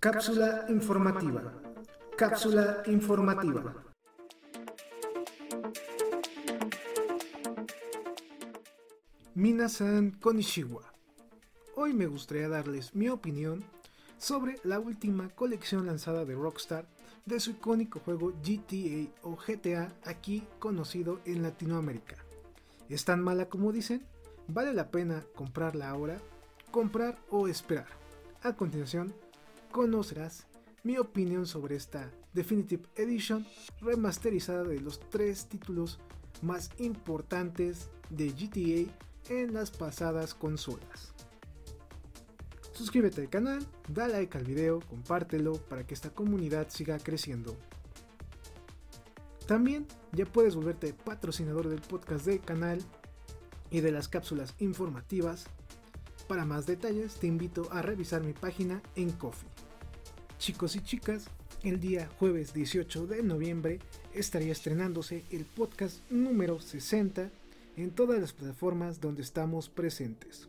Cápsula informativa. Cápsula informativa. Minasan Konishiwa. Hoy me gustaría darles mi opinión sobre la última colección lanzada de Rockstar de su icónico juego GTA o GTA aquí conocido en Latinoamérica. ¿Es tan mala como dicen? ¿Vale la pena comprarla ahora? ¿Comprar o esperar? A continuación conocerás mi opinión sobre esta Definitive Edition remasterizada de los tres títulos más importantes de GTA en las pasadas consolas. Suscríbete al canal, da like al video, compártelo para que esta comunidad siga creciendo. También ya puedes volverte patrocinador del podcast del canal y de las cápsulas informativas. Para más detalles te invito a revisar mi página en Coffee. Chicos y chicas, el día jueves 18 de noviembre estaría estrenándose el podcast número 60 en todas las plataformas donde estamos presentes.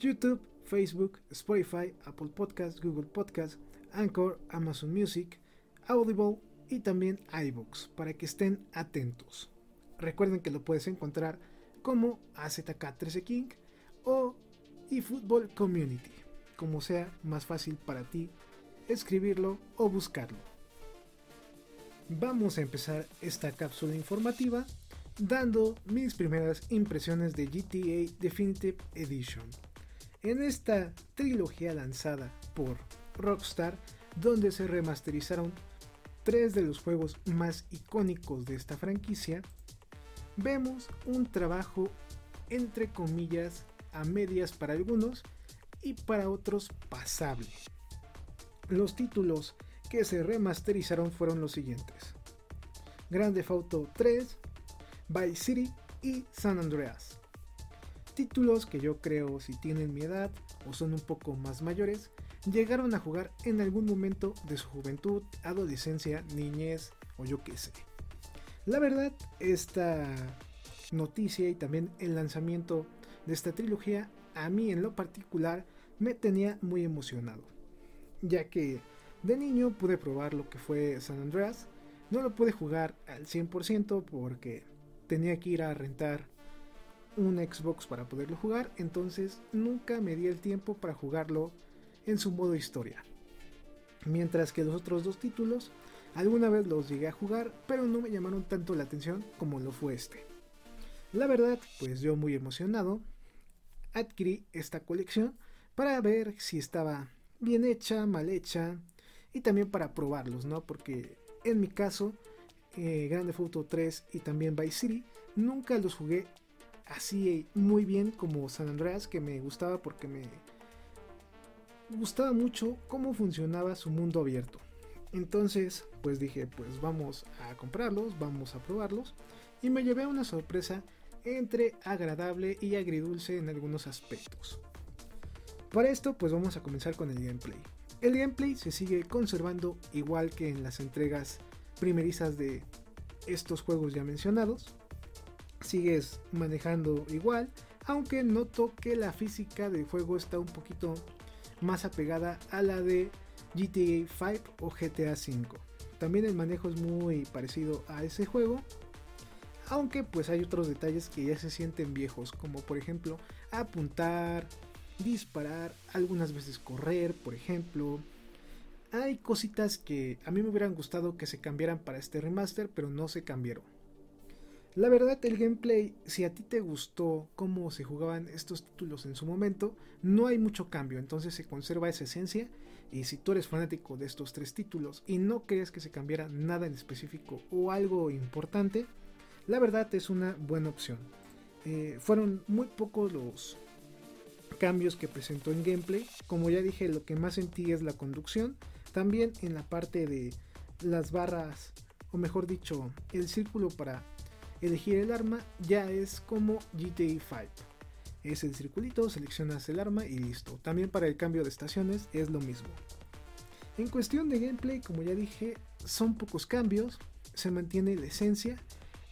YouTube, Facebook, Spotify, Apple Podcasts, Google Podcasts, Anchor, Amazon Music, Audible y también iBooks para que estén atentos. Recuerden que lo puedes encontrar como AZK13 King o eFootball Community, como sea más fácil para ti escribirlo o buscarlo. Vamos a empezar esta cápsula informativa dando mis primeras impresiones de GTA Definitive Edition. En esta trilogía lanzada por Rockstar, donde se remasterizaron tres de los juegos más icónicos de esta franquicia, vemos un trabajo entre comillas a medias para algunos y para otros pasable. Los títulos que se remasterizaron fueron los siguientes. Grand Theft Auto 3, Vice City y San Andreas. Títulos que yo creo si tienen mi edad o son un poco más mayores, llegaron a jugar en algún momento de su juventud, adolescencia, niñez o yo qué sé. La verdad, esta noticia y también el lanzamiento de esta trilogía a mí en lo particular me tenía muy emocionado ya que de niño pude probar lo que fue San Andreas. No lo pude jugar al 100% porque tenía que ir a rentar un Xbox para poderlo jugar, entonces nunca me di el tiempo para jugarlo en su modo historia. Mientras que los otros dos títulos, alguna vez los llegué a jugar, pero no me llamaron tanto la atención como lo fue este. La verdad, pues yo muy emocionado, adquirí esta colección para ver si estaba bien hecha, mal hecha y también para probarlos, ¿no? Porque en mi caso, eh, Grande Auto 3 y también Vice City nunca los jugué así muy bien como San Andreas, que me gustaba porque me gustaba mucho cómo funcionaba su mundo abierto. Entonces, pues dije, pues vamos a comprarlos, vamos a probarlos. Y me llevé una sorpresa entre agradable y agridulce en algunos aspectos. Para esto pues vamos a comenzar con el gameplay. El gameplay se sigue conservando igual que en las entregas primerizas de estos juegos ya mencionados. Sigues manejando igual, aunque noto que la física del juego está un poquito más apegada a la de GTA 5 o GTA 5. También el manejo es muy parecido a ese juego, aunque pues hay otros detalles que ya se sienten viejos, como por ejemplo apuntar, disparar, algunas veces correr, por ejemplo. Hay cositas que a mí me hubieran gustado que se cambiaran para este remaster, pero no se cambiaron. La verdad, el gameplay, si a ti te gustó cómo se jugaban estos títulos en su momento, no hay mucho cambio, entonces se conserva esa esencia. Y si tú eres fanático de estos tres títulos y no crees que se cambiara nada en específico o algo importante, la verdad es una buena opción. Eh, fueron muy pocos los cambios que presentó en gameplay. Como ya dije, lo que más sentí es la conducción. También en la parte de las barras, o mejor dicho, el círculo para elegir el arma, ya es como GTA 5. Es el circulito, seleccionas el arma y listo. También para el cambio de estaciones es lo mismo. En cuestión de gameplay, como ya dije, son pocos cambios, se mantiene la esencia,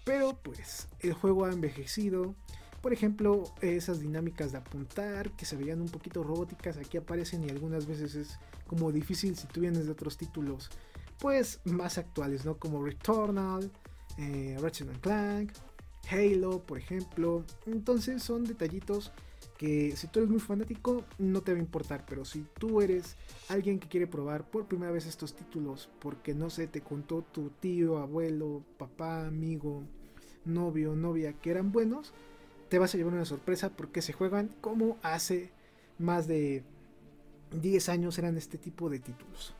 pero pues el juego ha envejecido, Por ejemplo, esas dinámicas de apuntar que se veían un poquito robóticas aquí aparecen y algunas veces es como difícil si tú vienes de otros títulos pues más actuales, ¿no? Como Returnal, eh, Ratchet Clank, Halo, por ejemplo. Entonces son detallitos que si tú eres muy fanático no te va a importar, pero si tú eres alguien que quiere probar por primera vez estos títulos porque no sé, te contó tu tío, abuelo, papá, amigo, novio, novia que eran buenos, te vas a llevar una sorpresa porque se juegan como hace más de 10 años eran este tipo de títulos.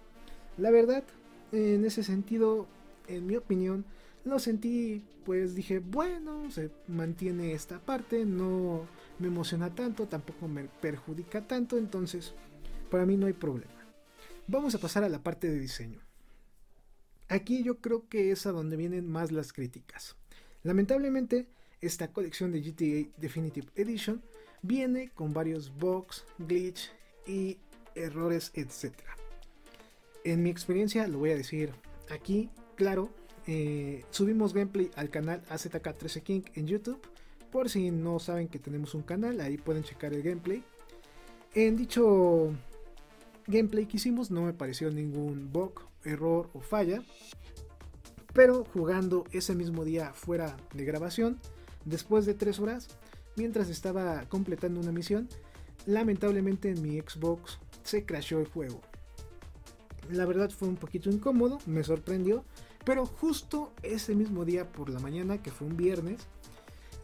La verdad, en ese sentido, en mi opinión, lo sentí, pues dije, bueno, se mantiene esta parte, no me emociona tanto, tampoco me perjudica tanto, entonces para mí no hay problema. Vamos a pasar a la parte de diseño. Aquí yo creo que es a donde vienen más las críticas. Lamentablemente, esta colección de GTA Definitive Edition viene con varios bugs, glitch y errores, etc. En mi experiencia, lo voy a decir aquí, claro, eh, subimos gameplay al canal AZK13 King en YouTube. Por si no saben que tenemos un canal, ahí pueden checar el gameplay. En dicho gameplay que hicimos no me pareció ningún bug, error o falla. Pero jugando ese mismo día fuera de grabación, después de 3 horas, mientras estaba completando una misión, lamentablemente en mi Xbox se crashó el juego. La verdad fue un poquito incómodo, me sorprendió, pero justo ese mismo día por la mañana, que fue un viernes,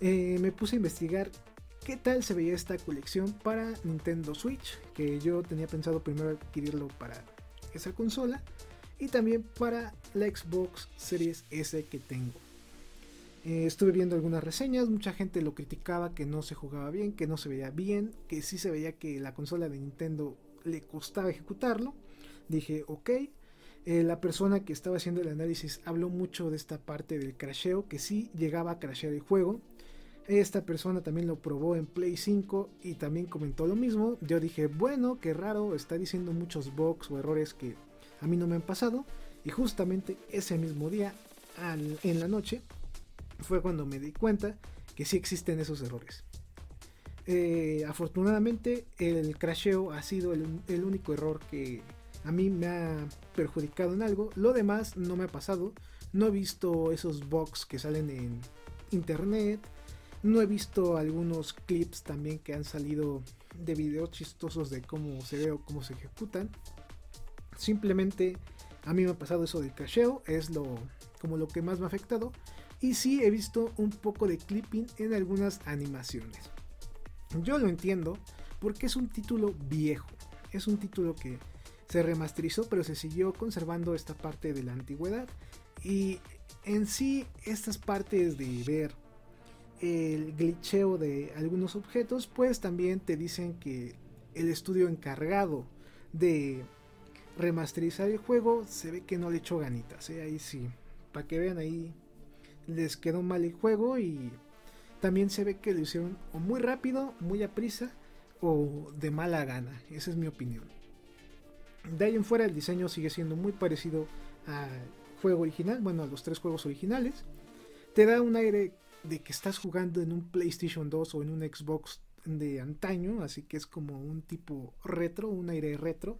eh, me puse a investigar qué tal se veía esta colección para Nintendo Switch, que yo tenía pensado primero adquirirlo para esa consola y también para la Xbox Series S que tengo. Eh, estuve viendo algunas reseñas, mucha gente lo criticaba que no se jugaba bien, que no se veía bien, que sí se veía que la consola de Nintendo le costaba ejecutarlo. Dije, ok, eh, la persona que estaba haciendo el análisis habló mucho de esta parte del crasheo, que sí llegaba a crashear el juego. Esta persona también lo probó en Play 5 y también comentó lo mismo. Yo dije, bueno, qué raro, está diciendo muchos bugs o errores que a mí no me han pasado. Y justamente ese mismo día, en la noche, fue cuando me di cuenta que sí existen esos errores. Eh, afortunadamente el crasheo ha sido el único error que a mí me ha perjudicado en algo. Lo demás no me ha pasado. No he visto esos bugs que salen en internet. No he visto algunos clips también que han salido de videos chistosos de cómo se ve o cómo se ejecutan. Simplemente a mí me ha pasado eso del crasheo. Es lo, como lo que más me ha afectado. Y sí he visto un poco de clipping en algunas animaciones. Yo lo entiendo porque es un título viejo. Es un título que se remasterizó, pero se siguió conservando esta parte de la antigüedad. Y en sí, estas partes de ver el glitcheo de algunos objetos, pues también te dicen que el estudio encargado de remasterizar el juego se ve que no le echó ganitas. ¿eh? Ahí sí, para que vean ahí, les quedó mal el juego y también se ve que lo hicieron o muy rápido, muy a prisa o de mala gana. Esa es mi opinión. De ahí en fuera el diseño sigue siendo muy parecido al juego original, bueno, a los tres juegos originales. Te da un aire de que estás jugando en un PlayStation 2 o en un Xbox de antaño, así que es como un tipo retro, un aire retro.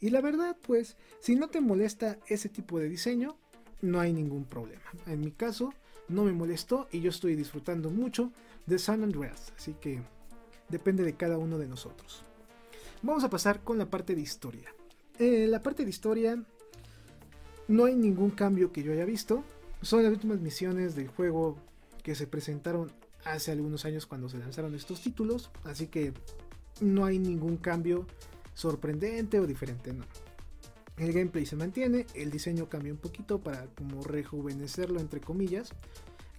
Y la verdad, pues, si no te molesta ese tipo de diseño, no hay ningún problema. En mi caso, no me molestó y yo estoy disfrutando mucho de San Andreas, así que depende de cada uno de nosotros. Vamos a pasar con la parte de historia. Eh, la parte de historia no hay ningún cambio que yo haya visto. Son las últimas misiones del juego que se presentaron hace algunos años cuando se lanzaron estos títulos. Así que no hay ningún cambio sorprendente o diferente, no. El gameplay se mantiene, el diseño cambia un poquito para como rejuvenecerlo entre comillas.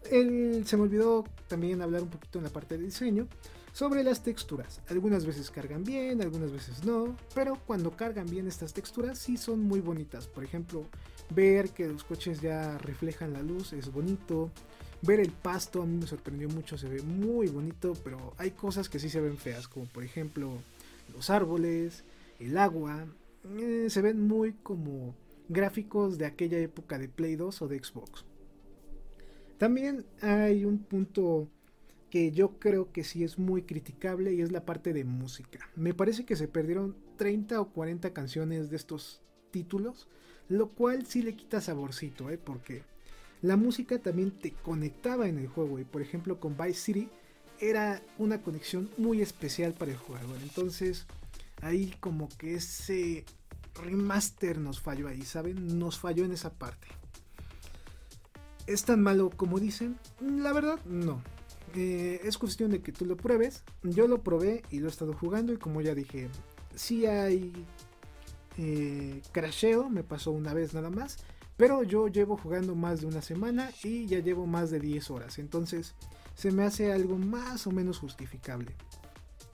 Se me olvidó también hablar un poquito en la parte de diseño sobre las texturas. Algunas veces cargan bien, algunas veces no, pero cuando cargan bien estas texturas sí son muy bonitas. Por ejemplo, ver que los coches ya reflejan la luz es bonito. Ver el pasto a mí me sorprendió mucho, se ve muy bonito, pero hay cosas que sí se ven feas, como por ejemplo los árboles, el agua, eh, se ven muy como gráficos de aquella época de Play 2 o de Xbox. También hay un punto que yo creo que sí es muy criticable y es la parte de música. Me parece que se perdieron 30 o 40 canciones de estos títulos, lo cual sí le quita saborcito, ¿eh? porque la música también te conectaba en el juego y por ejemplo con Vice City era una conexión muy especial para el jugador. Entonces ahí como que ese remaster nos falló ahí, ¿saben? Nos falló en esa parte. ¿Es tan malo como dicen? La verdad, no. Eh, es cuestión de que tú lo pruebes. Yo lo probé y lo he estado jugando y como ya dije, si hay eh, crasheo, me pasó una vez nada más. Pero yo llevo jugando más de una semana y ya llevo más de 10 horas. Entonces se me hace algo más o menos justificable.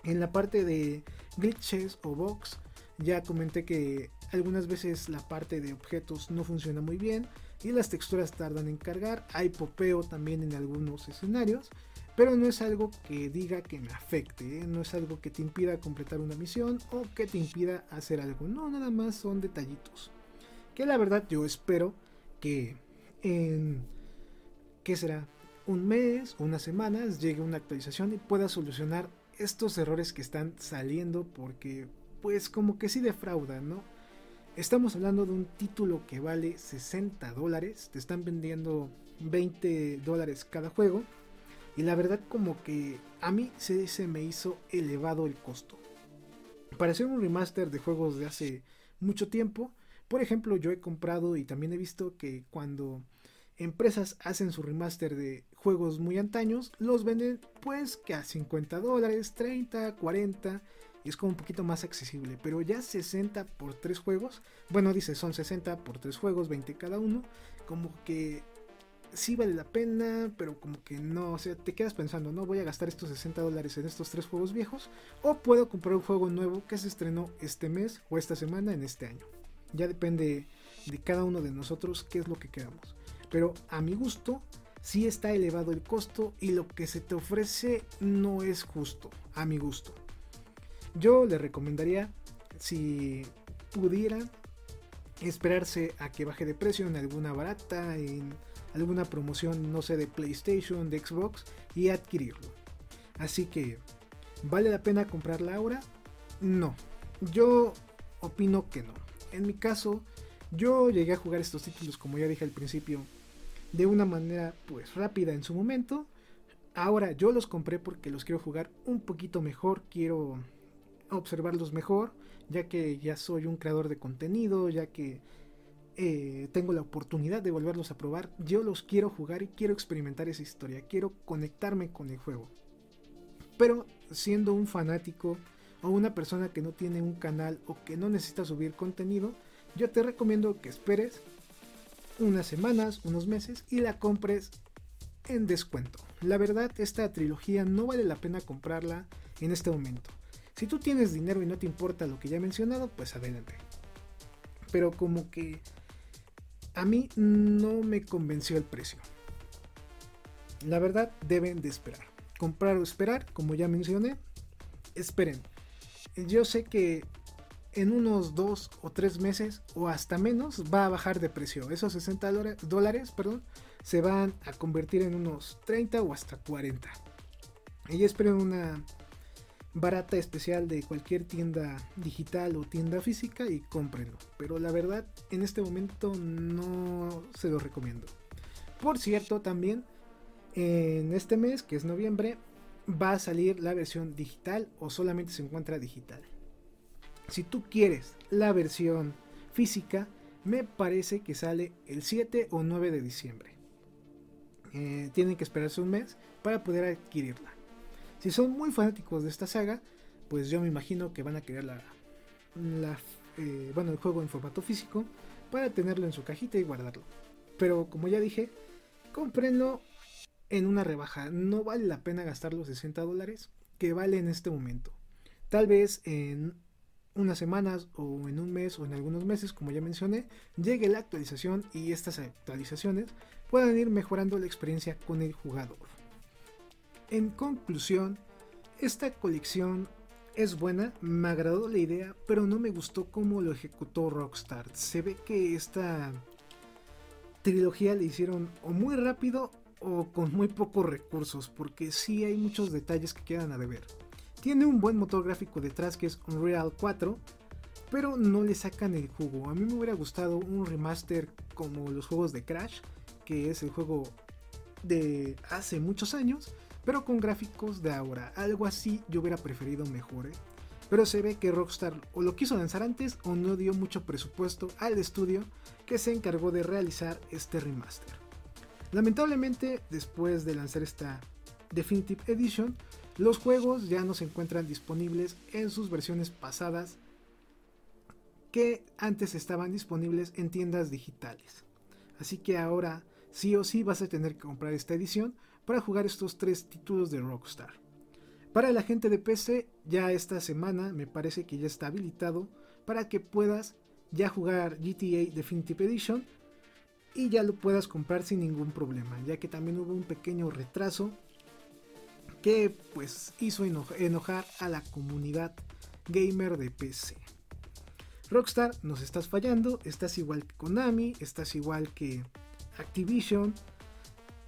En la parte de glitches o bugs, ya comenté que algunas veces la parte de objetos no funciona muy bien y las texturas tardan en cargar. Hay popeo también en algunos escenarios, pero no es algo que diga que me afecte, ¿eh? no es algo que te impida completar una misión o que te impida hacer algo. No, nada más son detallitos. Que la verdad yo espero que en, ¿qué será? Un mes unas semanas llegue una actualización y pueda solucionar estos errores que están saliendo porque pues como que sí defraudan, ¿no? Estamos hablando de un título que vale 60 dólares, te están vendiendo 20 dólares cada juego y la verdad como que a mí se, me hizo elevado el costo. Para hacer un remaster de juegos de hace mucho tiempo, por ejemplo yo he comprado y también he visto que cuando empresas hacen su remaster de juegos muy antaños, los venden pues que a 50 dólares, 30, 40 y es como un poquito más accesible. Pero ya 60 por 3 juegos, bueno dice son 60 por 3 juegos, 20 cada uno, como que sí vale la pena, pero como que no, o sea, te quedas pensando, no voy a gastar estos 60 dólares en estos tres juegos viejos, o puedo comprar un juego nuevo que se estrenó este mes o esta semana en este año. Ya depende de cada uno de nosotros qué es lo que queramos. Pero a mi gusto, sí está elevado el costo y lo que se te ofrece no es justo, a mi gusto. Yo le recomendaría, si pudieran, esperarse a que baje de precio en alguna barata, en alguna promoción, no sé, de PlayStation, de Xbox y adquirirlo. Así que, ¿vale la pena comprarla ahora? No, yo opino que no. En mi caso, yo llegué a jugar estos títulos, como ya dije al principio, de una manera pues rápida en su momento. Ahora yo los compré porque los quiero jugar un poquito mejor, quiero observarlos mejor, ya que ya soy un creador de contenido, ya que eh, tengo la oportunidad de volverlos a probar, yo los quiero jugar y quiero experimentar esa historia, quiero conectarme con el juego. Pero siendo un fanático o una persona que no tiene un canal o que no necesita subir contenido, yo te recomiendo que esperes unas semanas, unos meses y la compres en descuento. La verdad, esta trilogía no vale la pena comprarla en este momento. Si tú tienes dinero y no te importa lo que ya he mencionado, pues adelante. Pero como que a mí no me convenció el precio. La verdad, deben de esperar. Comprar o esperar, como ya mencioné, esperen. Yo sé que en unos dos o tres meses o hasta menos va a bajar de precio. Esos 60 dólares, perdón, se van a convertir en unos 30 o hasta 40. Y esperen una barata especial de cualquier tienda digital o tienda física y cómprenlo. Pero la verdad, en este momento no se lo recomiendo. Por cierto, también en este mes, que es noviembre, va a salir la versión digital o solamente se encuentra digital. Si tú quieres la versión física, me parece que sale el 7 o 9 de diciembre. Eh, tienen que esperarse un mes para poder adquirirla. Si son muy fanáticos de esta saga, pues yo me imagino que van a querer la, eh, bueno, el juego en formato físico para tenerlo en su cajita y guardarlo. Pero como ya dije, cómprenlo en una rebaja. No vale la pena gastar los 60 dólares que vale en este momento. Tal vez en unas semanas o en un mes o en algunos meses, como ya mencioné, llegue la actualización y estas actualizaciones puedan ir mejorando la experiencia con el jugador. En conclusión, esta colección es buena, me agradó la idea, pero no me gustó cómo lo ejecutó Rockstar. Se ve que esta trilogía le hicieron o muy rápido o con muy pocos recursos, porque sí hay muchos detalles que quedan a deber. Tiene un buen motor gráfico detrás que es Unreal 4, pero no le sacan el jugo. A mí me hubiera gustado un remaster como los juegos de Crash, que es el juego de hace muchos años, pero con gráficos de ahora. Algo así yo hubiera preferido mejor. ¿eh? Pero se ve que Rockstar o lo quiso lanzar antes o no dio mucho presupuesto al estudio que se encargó de realizar este remaster. Lamentablemente, después de lanzar esta Definitive Edition, los juegos ya no se encuentran disponibles en sus versiones pasadas que antes estaban disponibles en tiendas digitales. Así que ahora sí o sí vas a tener que comprar esta edición para jugar estos tres títulos de Rockstar. Para la gente de PC, ya esta semana me parece que ya está habilitado para que puedas ya jugar GTA Definitive Edition y ya lo puedas comprar sin ningún problema, ya que también hubo un pequeño retraso que pues hizo enojar a la comunidad gamer de PC. Rockstar, nos estás fallando, estás igual que Konami, estás igual que Activision.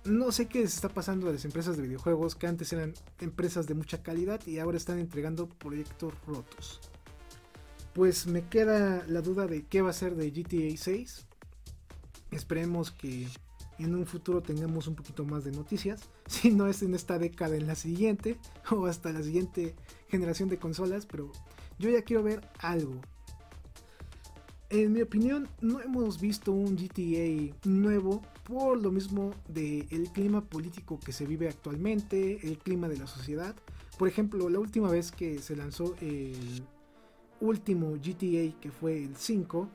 No sé qué les está pasando a las empresas de videojuegos que antes eran empresas de mucha calidad y ahora están entregando proyectos rotos. Pues me queda la duda de qué va a ser de GTA 6. Esperemos que en un futuro tengamos un poquito más de noticias. Si no es en esta década, en la siguiente o hasta la siguiente generación de consolas. Pero yo ya quiero ver algo. En mi opinión, no hemos visto un GTA nuevo por lo mismo del clima político que se vive actualmente, el clima de la sociedad. Por ejemplo, la última vez que se lanzó el último GTA, que fue el 5,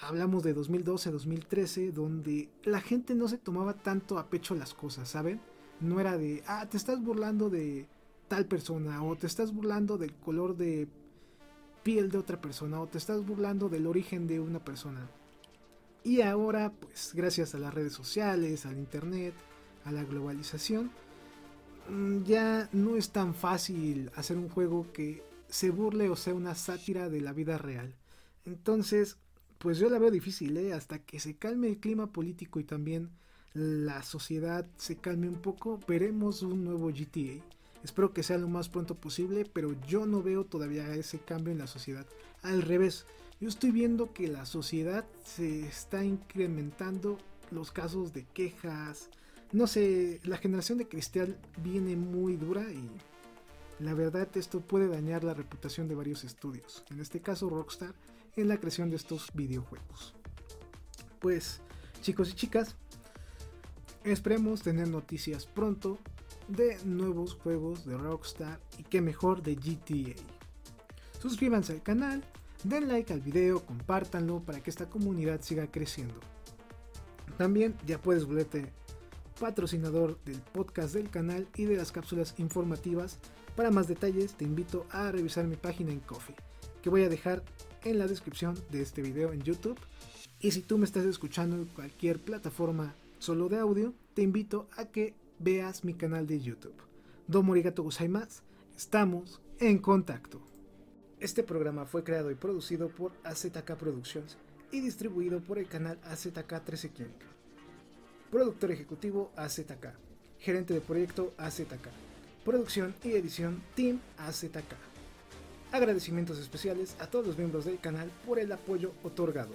hablamos de 2012-2013, donde la gente no se tomaba tanto a pecho las cosas, ¿saben? No era de, ah, te estás burlando de tal persona o te estás burlando del color de piel de otra persona o te estás burlando del origen de una persona. Y ahora, pues gracias a las redes sociales, al internet, a la globalización, mm, ya no es tan fácil hacer un juego que se burle o sea una sátira de la vida real. Entonces, pues yo la veo difícil, ¿eh? hasta que se calme el clima político y también la sociedad se calme un poco, veremos un nuevo GTA. Espero que sea lo más pronto posible, pero yo no veo todavía ese cambio en la sociedad. Al revés, yo estoy viendo que la sociedad se está incrementando los casos de quejas. No sé, la generación de cristal viene muy dura y la verdad esto puede dañar la reputación de varios estudios, en este caso Rockstar, en la creación de estos videojuegos. Pues chicos y chicas, esperemos tener noticias pronto de nuevos juegos de Rockstar y que mejor de GTA. Suscríbanse al canal, den like al video, compártanlo para que esta comunidad siga creciendo. También ya puedes volverte patrocinador del podcast del canal y de las cápsulas informativas. Para más detalles te invito a revisar mi página en Coffee, que voy a dejar en la descripción de este video en YouTube. Y si tú me estás escuchando en cualquier plataforma solo de audio, te invito a que veas mi canal de YouTube. Domo arigato gozaimasu. Estamos en contacto. Este programa fue creado y producido por AZK Productions y distribuido por el canal AZK 13 King. Productor ejecutivo AZK. Gerente de proyecto AZK. Producción y edición Team AZK. Agradecimientos especiales a todos los miembros del canal por el apoyo otorgado.